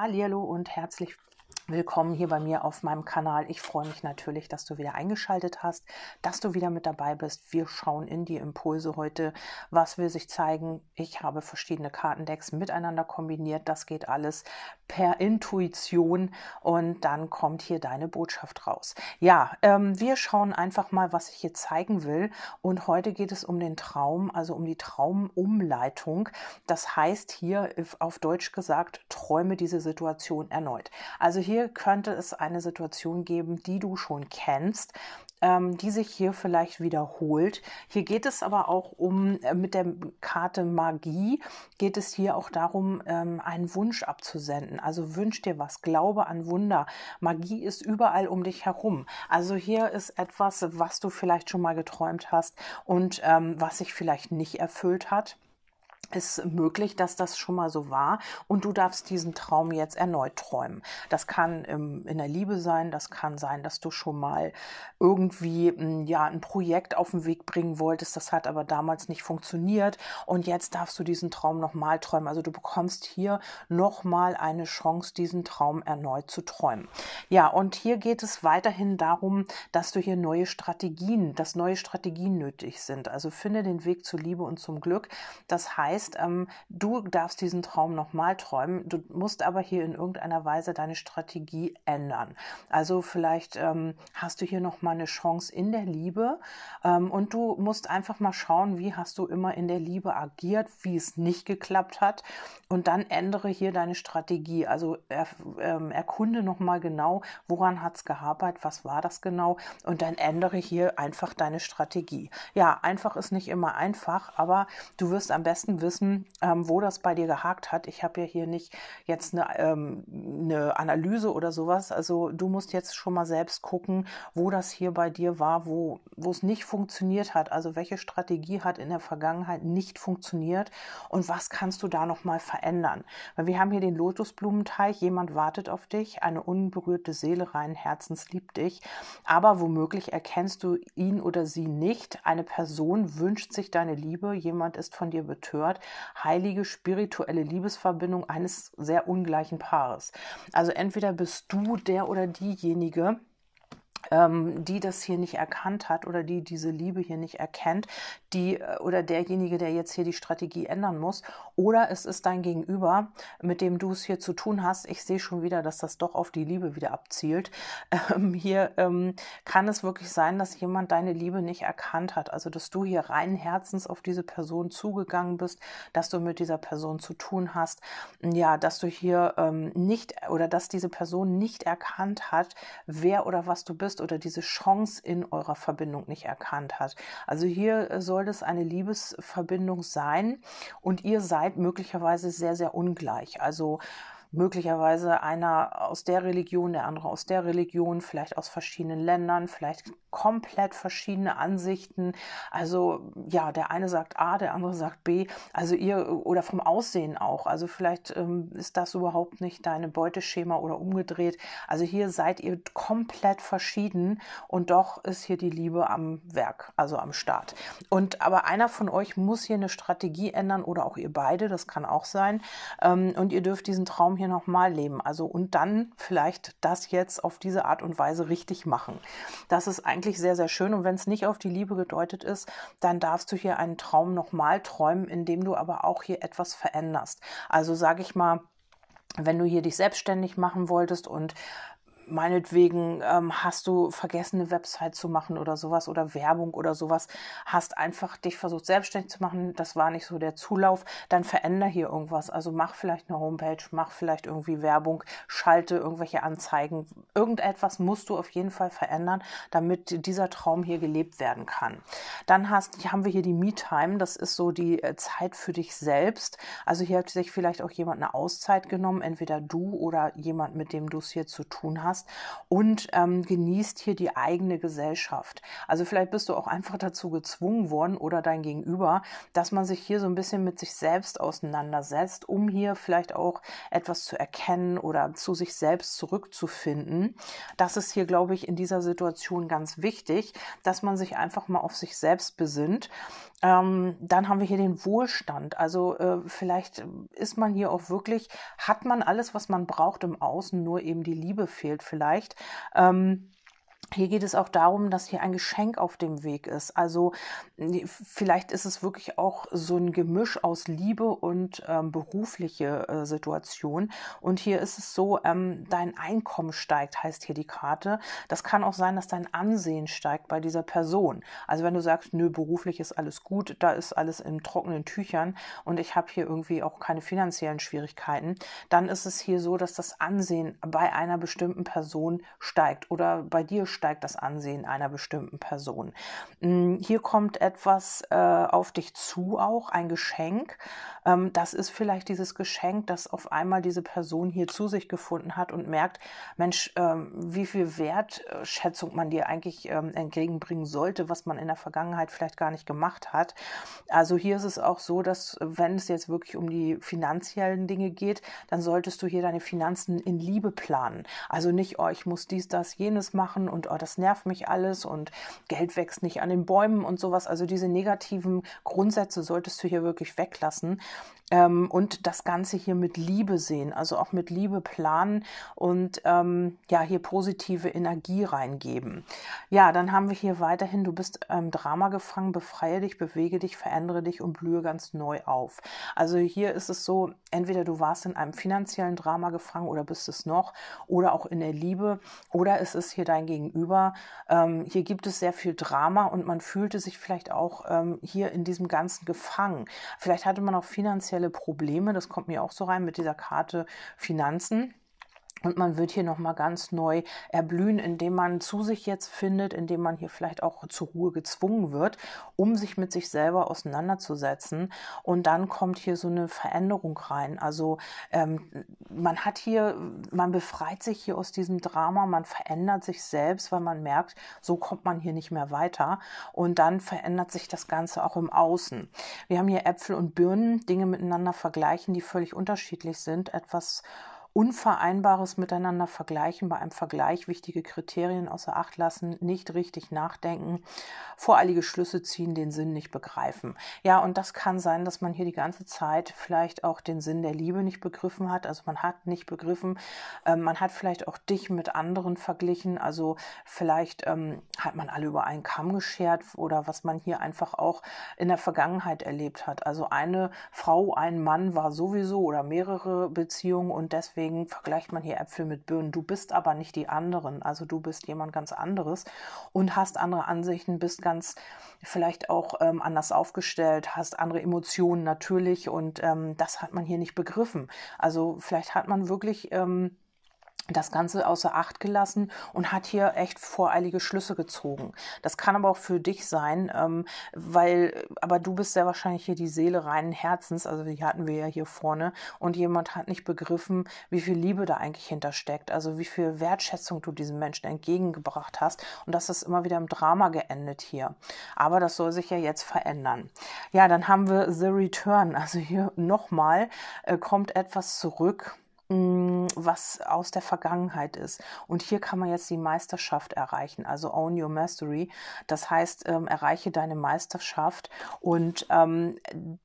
Hallihallo und herzlich Willkommen hier bei mir auf meinem Kanal. Ich freue mich natürlich, dass du wieder eingeschaltet hast, dass du wieder mit dabei bist. Wir schauen in die Impulse heute. Was will sich zeigen? Ich habe verschiedene Kartendecks miteinander kombiniert. Das geht alles per Intuition und dann kommt hier deine Botschaft raus. Ja, ähm, wir schauen einfach mal, was ich hier zeigen will. Und heute geht es um den Traum, also um die Traumumleitung. Das heißt hier auf Deutsch gesagt, träume diese Situation erneut. Also hier hier könnte es eine Situation geben, die du schon kennst, ähm, die sich hier vielleicht wiederholt. Hier geht es aber auch um, äh, mit der Karte Magie, geht es hier auch darum, ähm, einen Wunsch abzusenden. Also wünsch dir was, glaube an Wunder. Magie ist überall um dich herum. Also hier ist etwas, was du vielleicht schon mal geträumt hast und ähm, was sich vielleicht nicht erfüllt hat ist möglich, dass das schon mal so war und du darfst diesen Traum jetzt erneut träumen. Das kann im, in der Liebe sein, das kann sein, dass du schon mal irgendwie hm, ja ein Projekt auf den Weg bringen wolltest, das hat aber damals nicht funktioniert und jetzt darfst du diesen Traum nochmal träumen. Also du bekommst hier nochmal eine Chance, diesen Traum erneut zu träumen. Ja, und hier geht es weiterhin darum, dass du hier neue Strategien, dass neue Strategien nötig sind. Also finde den Weg zur Liebe und zum Glück. Das heißt, heißt, ähm, du darfst diesen Traum nochmal träumen. Du musst aber hier in irgendeiner Weise deine Strategie ändern. Also vielleicht ähm, hast du hier nochmal eine Chance in der Liebe ähm, und du musst einfach mal schauen, wie hast du immer in der Liebe agiert, wie es nicht geklappt hat und dann ändere hier deine Strategie. Also er, ähm, erkunde nochmal genau, woran hat es gehapert, was war das genau und dann ändere hier einfach deine Strategie. Ja, einfach ist nicht immer einfach, aber du wirst am besten wissen, wissen, ähm, wo das bei dir gehakt hat. Ich habe ja hier nicht jetzt eine, ähm, eine Analyse oder sowas. Also du musst jetzt schon mal selbst gucken, wo das hier bei dir war, wo, es nicht funktioniert hat. Also welche Strategie hat in der Vergangenheit nicht funktioniert und was kannst du da nochmal verändern? Weil wir haben hier den Lotusblumenteich, jemand wartet auf dich, eine unberührte Seele rein Herzens liebt dich, aber womöglich erkennst du ihn oder sie nicht. Eine Person wünscht sich deine Liebe, jemand ist von dir betört heilige spirituelle Liebesverbindung eines sehr ungleichen Paares. Also entweder bist du der oder diejenige, die das hier nicht erkannt hat oder die diese Liebe hier nicht erkennt, die äh, oder derjenige, der jetzt hier die Strategie ändern muss, oder es ist dein Gegenüber, mit dem du es hier zu tun hast. Ich sehe schon wieder, dass das doch auf die Liebe wieder abzielt. Ähm, hier ähm, kann es wirklich sein, dass jemand deine Liebe nicht erkannt hat, also dass du hier rein Herzens auf diese Person zugegangen bist, dass du mit dieser Person zu tun hast, ja, dass du hier ähm, nicht oder dass diese Person nicht erkannt hat, wer oder was du bist oder diese Chance in eurer Verbindung nicht erkannt hat. Also hier äh, soll es eine Liebesverbindung sein und ihr seid möglicherweise sehr, sehr ungleich. Also möglicherweise einer aus der Religion, der andere aus der Religion, vielleicht aus verschiedenen Ländern, vielleicht komplett verschiedene Ansichten. Also ja, der eine sagt A, der andere sagt B. Also ihr oder vom Aussehen auch. Also vielleicht ähm, ist das überhaupt nicht deine Beuteschema oder umgedreht. Also hier seid ihr komplett verschieden und doch ist hier die Liebe am Werk, also am Start. Und aber einer von euch muss hier eine Strategie ändern oder auch ihr beide, das kann auch sein. Ähm, und ihr dürft diesen Traum hier nochmal leben. Also und dann vielleicht das jetzt auf diese Art und Weise richtig machen. Das ist eigentlich sehr, sehr schön. Und wenn es nicht auf die Liebe gedeutet ist, dann darfst du hier einen Traum nochmal träumen, indem du aber auch hier etwas veränderst. Also sage ich mal, wenn du hier dich selbstständig machen wolltest und meinetwegen ähm, hast du vergessen, eine Website zu machen oder sowas oder Werbung oder sowas, hast einfach dich versucht selbstständig zu machen, das war nicht so der Zulauf, dann veränder hier irgendwas. Also mach vielleicht eine Homepage, mach vielleicht irgendwie Werbung, schalte irgendwelche Anzeigen. Irgendetwas musst du auf jeden Fall verändern, damit dieser Traum hier gelebt werden kann. Dann hast, haben wir hier die Me-Time, das ist so die äh, Zeit für dich selbst. Also hier hat sich vielleicht auch jemand eine Auszeit genommen, entweder du oder jemand, mit dem du es hier zu tun hast hast und ähm, genießt hier die eigene Gesellschaft. Also vielleicht bist du auch einfach dazu gezwungen worden oder dein Gegenüber, dass man sich hier so ein bisschen mit sich selbst auseinandersetzt, um hier vielleicht auch etwas zu erkennen oder zu sich selbst zurückzufinden. Das ist hier, glaube ich, in dieser Situation ganz wichtig, dass man sich einfach mal auf sich selbst besinnt. Ähm, dann haben wir hier den Wohlstand. Also äh, vielleicht ist man hier auch wirklich, hat man alles, was man braucht im Außen, nur eben die Liebe fehlt vielleicht. Ähm, hier geht es auch darum, dass hier ein Geschenk auf dem Weg ist. Also vielleicht ist es wirklich auch so ein Gemisch aus Liebe und ähm, berufliche äh, Situation. Und hier ist es so, ähm, dein Einkommen steigt, heißt hier die Karte. Das kann auch sein, dass dein Ansehen steigt bei dieser Person. Also wenn du sagst, nö, beruflich ist alles gut, da ist alles in trockenen Tüchern und ich habe hier irgendwie auch keine finanziellen Schwierigkeiten, dann ist es hier so, dass das Ansehen bei einer bestimmten Person steigt oder bei dir steigt steigt das Ansehen einer bestimmten Person. Mm, hier kommt etwas äh, auf dich zu, auch ein Geschenk. Ähm, das ist vielleicht dieses Geschenk, das auf einmal diese Person hier zu sich gefunden hat und merkt, Mensch, ähm, wie viel Wertschätzung man dir eigentlich ähm, entgegenbringen sollte, was man in der Vergangenheit vielleicht gar nicht gemacht hat. Also hier ist es auch so, dass wenn es jetzt wirklich um die finanziellen Dinge geht, dann solltest du hier deine Finanzen in Liebe planen. Also nicht, oh, ich muss dies, das, jenes machen und oh, das nervt mich alles und Geld wächst nicht an den Bäumen und sowas. Also diese negativen Grundsätze solltest du hier wirklich weglassen, ähm, und das Ganze hier mit Liebe sehen, also auch mit Liebe planen und ähm, ja, hier positive Energie reingeben. Ja, dann haben wir hier weiterhin, du bist im Drama gefangen, befreie dich, bewege dich, verändere dich und blühe ganz neu auf. Also hier ist es so, entweder du warst in einem finanziellen Drama gefangen oder bist es noch oder auch in der Liebe oder es ist hier dein Gegenüber. Ähm, hier gibt es sehr viel Drama und man fühlte sich vielleicht auch ähm, hier in diesem Ganzen gefangen. Vielleicht hatte man auch finanziell finanzielle Probleme. Das kommt mir auch so rein mit dieser Karte Finanzen. Und man wird hier nochmal ganz neu erblühen, indem man zu sich jetzt findet, indem man hier vielleicht auch zur Ruhe gezwungen wird, um sich mit sich selber auseinanderzusetzen. Und dann kommt hier so eine Veränderung rein. Also ähm, man hat hier, man befreit sich hier aus diesem Drama, man verändert sich selbst, weil man merkt, so kommt man hier nicht mehr weiter. Und dann verändert sich das Ganze auch im Außen. Wir haben hier Äpfel und Birnen, Dinge miteinander vergleichen, die völlig unterschiedlich sind. Etwas Unvereinbares miteinander vergleichen, bei einem Vergleich wichtige Kriterien außer Acht lassen, nicht richtig nachdenken, voreilige Schlüsse ziehen, den Sinn nicht begreifen. Ja, und das kann sein, dass man hier die ganze Zeit vielleicht auch den Sinn der Liebe nicht begriffen hat. Also man hat nicht begriffen, äh, man hat vielleicht auch dich mit anderen verglichen. Also vielleicht ähm, hat man alle über einen Kamm geschert oder was man hier einfach auch in der Vergangenheit erlebt hat. Also eine Frau, ein Mann war sowieso oder mehrere Beziehungen und deswegen deswegen vergleicht man hier Äpfel mit Birnen. Du bist aber nicht die anderen. Also du bist jemand ganz anderes und hast andere Ansichten, bist ganz vielleicht auch ähm, anders aufgestellt, hast andere Emotionen natürlich und ähm, das hat man hier nicht begriffen. Also vielleicht hat man wirklich ähm, das Ganze außer Acht gelassen und hat hier echt voreilige Schlüsse gezogen. Das kann aber auch für dich sein, ähm, weil, aber du bist sehr wahrscheinlich hier die Seele reinen Herzens, also die hatten wir ja hier vorne, und jemand hat nicht begriffen, wie viel Liebe da eigentlich hintersteckt, also wie viel Wertschätzung du diesem Menschen entgegengebracht hast und das ist immer wieder im Drama geendet hier. Aber das soll sich ja jetzt verändern. Ja, dann haben wir The Return, also hier nochmal äh, kommt etwas zurück was aus der Vergangenheit ist. Und hier kann man jetzt die Meisterschaft erreichen, also Own Your Mastery. Das heißt, ähm, erreiche deine Meisterschaft. Und ähm,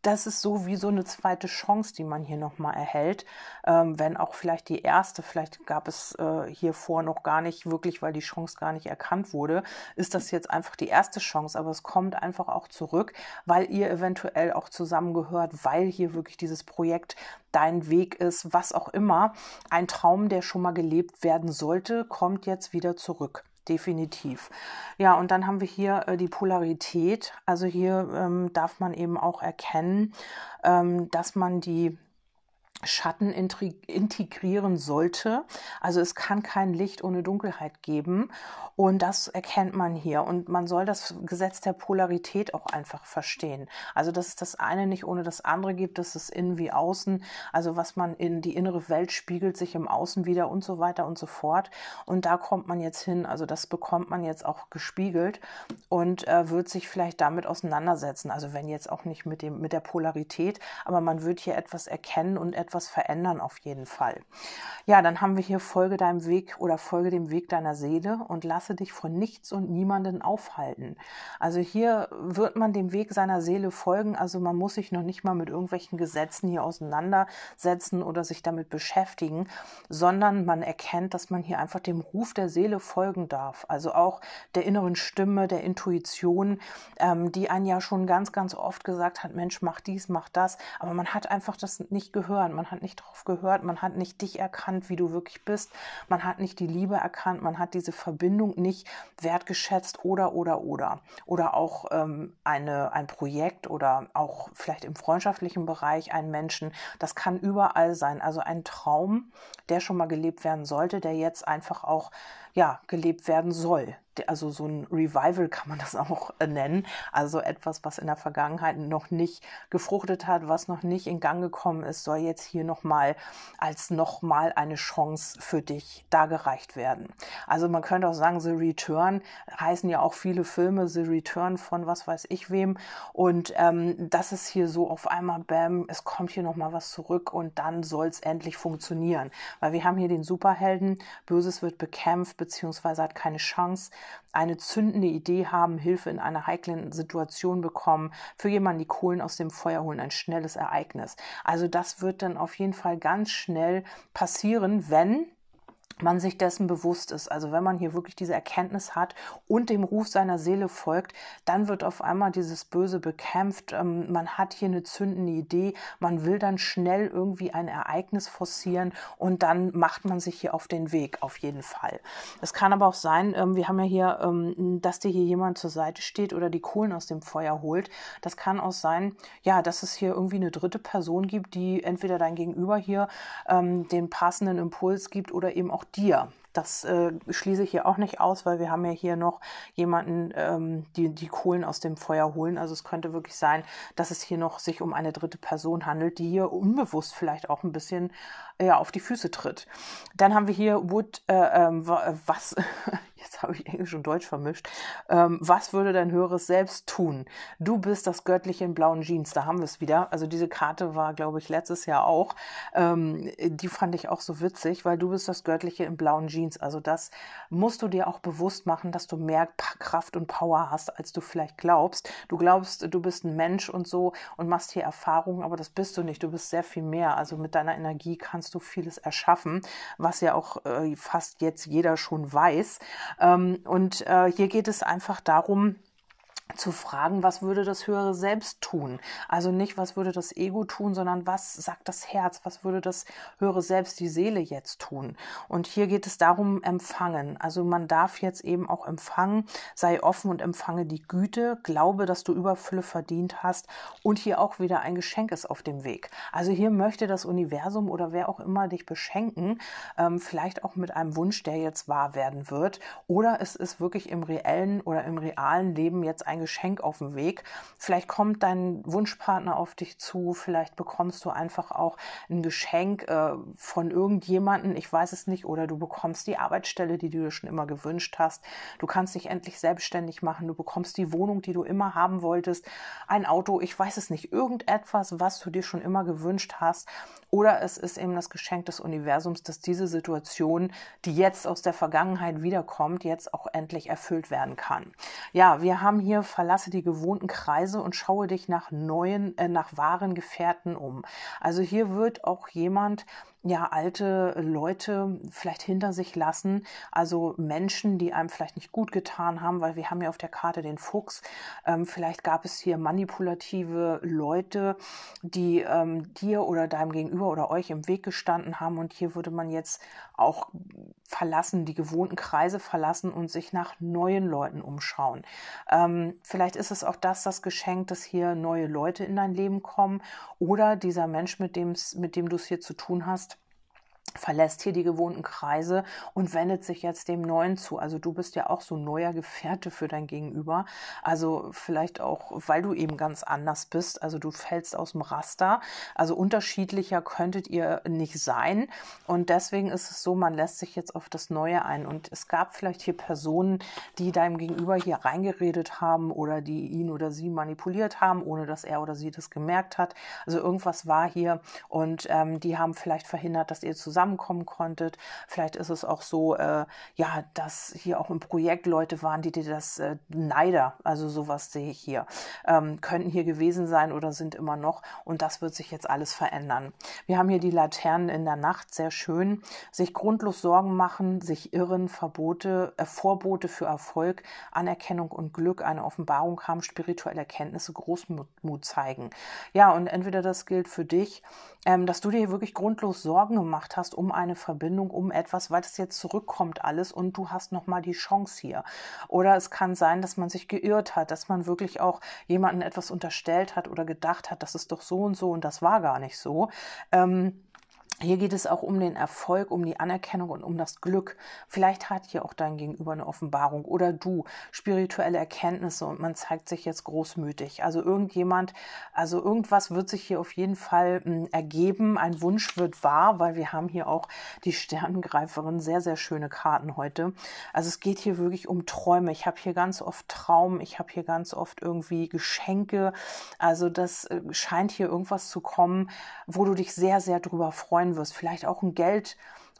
das ist so wie so eine zweite Chance, die man hier nochmal erhält. Ähm, wenn auch vielleicht die erste, vielleicht gab es äh, hier vor noch gar nicht wirklich, weil die Chance gar nicht erkannt wurde, ist das jetzt einfach die erste Chance. Aber es kommt einfach auch zurück, weil ihr eventuell auch zusammengehört, weil hier wirklich dieses Projekt dein Weg ist, was auch immer. Ein Traum, der schon mal gelebt werden sollte, kommt jetzt wieder zurück. Definitiv. Ja, und dann haben wir hier äh, die Polarität. Also hier ähm, darf man eben auch erkennen, ähm, dass man die Schatten integrieren sollte. Also es kann kein Licht ohne Dunkelheit geben. Und das erkennt man hier. Und man soll das Gesetz der Polarität auch einfach verstehen. Also dass es das eine nicht ohne das andere gibt, dass es innen wie außen, also was man in die innere Welt spiegelt sich im Außen wieder und so weiter und so fort. Und da kommt man jetzt hin. Also das bekommt man jetzt auch gespiegelt und äh, wird sich vielleicht damit auseinandersetzen. Also wenn jetzt auch nicht mit dem, mit der Polarität, aber man wird hier etwas erkennen und etwas etwas verändern auf jeden Fall. Ja, dann haben wir hier Folge deinem Weg oder Folge dem Weg deiner Seele und lasse dich von nichts und niemanden aufhalten. Also hier wird man dem Weg seiner Seele folgen. Also man muss sich noch nicht mal mit irgendwelchen Gesetzen hier auseinandersetzen oder sich damit beschäftigen, sondern man erkennt, dass man hier einfach dem Ruf der Seele folgen darf. Also auch der inneren Stimme, der Intuition, ähm, die einen ja schon ganz, ganz oft gesagt hat, Mensch, mach dies, mach das. Aber man hat einfach das nicht gehört man hat nicht darauf gehört, man hat nicht dich erkannt, wie du wirklich bist, man hat nicht die Liebe erkannt, man hat diese Verbindung nicht wertgeschätzt oder oder oder. Oder auch ähm, eine, ein Projekt oder auch vielleicht im freundschaftlichen Bereich einen Menschen. Das kann überall sein. Also ein Traum, der schon mal gelebt werden sollte, der jetzt einfach auch ja, gelebt werden soll also so ein Revival kann man das auch äh, nennen. Also etwas, was in der Vergangenheit noch nicht gefruchtet hat, was noch nicht in Gang gekommen ist, soll jetzt hier nochmal als nochmal eine Chance für dich dargereicht werden. Also man könnte auch sagen, The Return heißen ja auch viele Filme, The Return von was weiß ich wem. Und ähm, das ist hier so auf einmal, bam, es kommt hier nochmal was zurück und dann soll es endlich funktionieren. Weil wir haben hier den Superhelden, Böses wird bekämpft, beziehungsweise hat keine Chance eine zündende Idee haben, Hilfe in einer heiklen Situation bekommen, für jemanden die Kohlen aus dem Feuer holen, ein schnelles Ereignis. Also das wird dann auf jeden Fall ganz schnell passieren, wenn man sich dessen bewusst ist. Also wenn man hier wirklich diese Erkenntnis hat und dem Ruf seiner Seele folgt, dann wird auf einmal dieses Böse bekämpft. Ähm, man hat hier eine zündende Idee, man will dann schnell irgendwie ein Ereignis forcieren und dann macht man sich hier auf den Weg, auf jeden Fall. Es kann aber auch sein, ähm, wir haben ja hier, ähm, dass dir hier jemand zur Seite steht oder die Kohlen aus dem Feuer holt. Das kann auch sein, ja, dass es hier irgendwie eine dritte Person gibt, die entweder dein Gegenüber hier den passenden Impuls gibt oder eben auch dir. Das äh, schließe ich hier auch nicht aus, weil wir haben ja hier noch jemanden, ähm, die die Kohlen aus dem Feuer holen. Also es könnte wirklich sein, dass es hier noch sich um eine dritte Person handelt, die hier unbewusst vielleicht auch ein bisschen ja, auf die Füße tritt. Dann haben wir hier Wood, äh, äh, was, jetzt habe ich Englisch und Deutsch vermischt. Ähm, was würde dein höheres Selbst tun? Du bist das Göttliche in blauen Jeans. Da haben wir es wieder. Also diese Karte war, glaube ich, letztes Jahr auch. Ähm, die fand ich auch so witzig, weil du bist das Göttliche in blauen Jeans. Also das musst du dir auch bewusst machen, dass du mehr Kraft und Power hast, als du vielleicht glaubst. Du glaubst, du bist ein Mensch und so und machst hier Erfahrungen, aber das bist du nicht. Du bist sehr viel mehr. Also mit deiner Energie kannst du vieles erschaffen, was ja auch äh, fast jetzt jeder schon weiß. Ähm, und äh, hier geht es einfach darum, zu fragen, was würde das höhere Selbst tun? Also nicht, was würde das Ego tun, sondern was sagt das Herz? Was würde das höhere Selbst, die Seele jetzt tun? Und hier geht es darum, empfangen. Also man darf jetzt eben auch empfangen, sei offen und empfange die Güte, glaube, dass du Überfülle verdient hast und hier auch wieder ein Geschenk ist auf dem Weg. Also hier möchte das Universum oder wer auch immer dich beschenken, ähm, vielleicht auch mit einem Wunsch, der jetzt wahr werden wird. Oder es ist wirklich im reellen oder im realen Leben jetzt ein Geschenk auf dem Weg. Vielleicht kommt dein Wunschpartner auf dich zu, vielleicht bekommst du einfach auch ein Geschenk äh, von irgendjemanden, ich weiß es nicht, oder du bekommst die Arbeitsstelle, die du dir schon immer gewünscht hast. Du kannst dich endlich selbstständig machen, du bekommst die Wohnung, die du immer haben wolltest, ein Auto, ich weiß es nicht, irgendetwas, was du dir schon immer gewünscht hast. Oder es ist eben das Geschenk des Universums, dass diese Situation, die jetzt aus der Vergangenheit wiederkommt, jetzt auch endlich erfüllt werden kann. Ja, wir haben hier verlasse die gewohnten Kreise und schaue dich nach neuen, äh, nach wahren Gefährten um. Also hier wird auch jemand ja alte Leute vielleicht hinter sich lassen, also Menschen, die einem vielleicht nicht gut getan haben, weil wir haben ja auf der Karte den Fuchs. Ähm, vielleicht gab es hier manipulative Leute, die ähm, dir oder deinem Gegenüber oder euch im Weg gestanden haben und hier würde man jetzt auch verlassen, die gewohnten Kreise verlassen und sich nach neuen Leuten umschauen. Ähm, vielleicht ist es auch das, das Geschenk, dass hier neue Leute in dein Leben kommen oder dieser Mensch, mit mit dem du es hier zu tun hast, verlässt hier die gewohnten Kreise und wendet sich jetzt dem Neuen zu. Also du bist ja auch so neuer Gefährte für dein Gegenüber. Also vielleicht auch, weil du eben ganz anders bist. Also du fällst aus dem Raster. Also unterschiedlicher könntet ihr nicht sein. Und deswegen ist es so, man lässt sich jetzt auf das Neue ein. Und es gab vielleicht hier Personen, die deinem Gegenüber hier reingeredet haben oder die ihn oder sie manipuliert haben, ohne dass er oder sie das gemerkt hat. Also irgendwas war hier und ähm, die haben vielleicht verhindert, dass ihr zusammen zusammenkommen konntet. Vielleicht ist es auch so, äh, ja, dass hier auch im Projekt Leute waren, die dir das äh, Neider, also sowas sehe ich hier, ähm, könnten hier gewesen sein oder sind immer noch. Und das wird sich jetzt alles verändern. Wir haben hier die Laternen in der Nacht, sehr schön. Sich grundlos Sorgen machen, sich irren, Verbote, äh, Vorbote für Erfolg, Anerkennung und Glück, eine Offenbarung haben, spirituelle Erkenntnisse, Großmut zeigen. Ja, und entweder das gilt für dich, ähm, dass du dir wirklich grundlos Sorgen gemacht hast, hast um eine Verbindung, um etwas, weil es jetzt zurückkommt alles und du hast nochmal die Chance hier. Oder es kann sein, dass man sich geirrt hat, dass man wirklich auch jemanden etwas unterstellt hat oder gedacht hat, das ist doch so und so und das war gar nicht so. Ähm, hier geht es auch um den Erfolg, um die Anerkennung und um das Glück. Vielleicht hat hier auch dein Gegenüber eine Offenbarung oder du spirituelle Erkenntnisse und man zeigt sich jetzt großmütig. Also irgendjemand, also irgendwas wird sich hier auf jeden Fall hm, ergeben. Ein Wunsch wird wahr, weil wir haben hier auch die Sternengreiferin. Sehr, sehr schöne Karten heute. Also es geht hier wirklich um Träume. Ich habe hier ganz oft Traum. Ich habe hier ganz oft irgendwie Geschenke. Also das äh, scheint hier irgendwas zu kommen, wo du dich sehr, sehr drüber freuen wirst. Vielleicht auch ein Geld,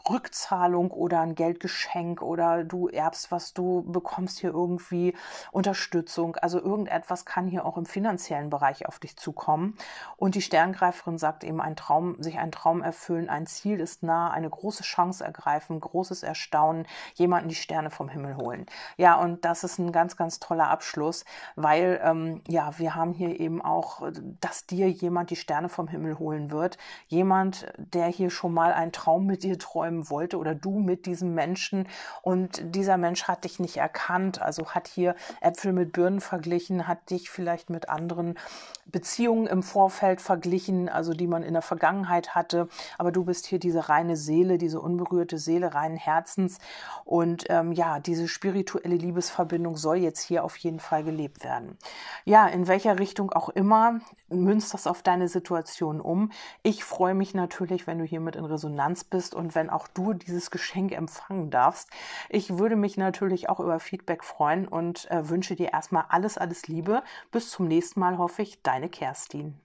Rückzahlung oder ein Geldgeschenk oder du erbst was, du bekommst hier irgendwie Unterstützung. Also irgendetwas kann hier auch im finanziellen Bereich auf dich zukommen. Und die Sterngreiferin sagt eben, ein Traum, sich ein Traum erfüllen, ein Ziel ist nah, eine große Chance ergreifen, großes Erstaunen, jemanden die Sterne vom Himmel holen. Ja, und das ist ein ganz, ganz toller Abschluss, weil ähm, ja, wir haben hier eben auch, dass dir jemand die Sterne vom Himmel holen wird. Jemand, der hier schon mal einen Traum mit dir träumt träumen wollte oder du mit diesem Menschen und dieser Mensch hat dich nicht erkannt, also hat hier Äpfel mit Birnen verglichen, hat dich vielleicht mit anderen Beziehungen im Vorfeld verglichen, also die man in der Vergangenheit hatte, aber du bist hier diese reine Seele, diese unberührte Seele reinen Herzens und ähm, ja, diese spirituelle Liebesverbindung soll jetzt hier auf jeden Fall gelebt werden. Ja, in welcher Richtung auch immer, münzt das auf deine Situation um. Ich freue mich natürlich, wenn du hiermit in Resonanz bist und wenn auch auch du dieses Geschenk empfangen darfst. Ich würde mich natürlich auch über Feedback freuen und äh, wünsche dir erstmal alles, alles Liebe. Bis zum nächsten Mal hoffe ich, deine Kerstin.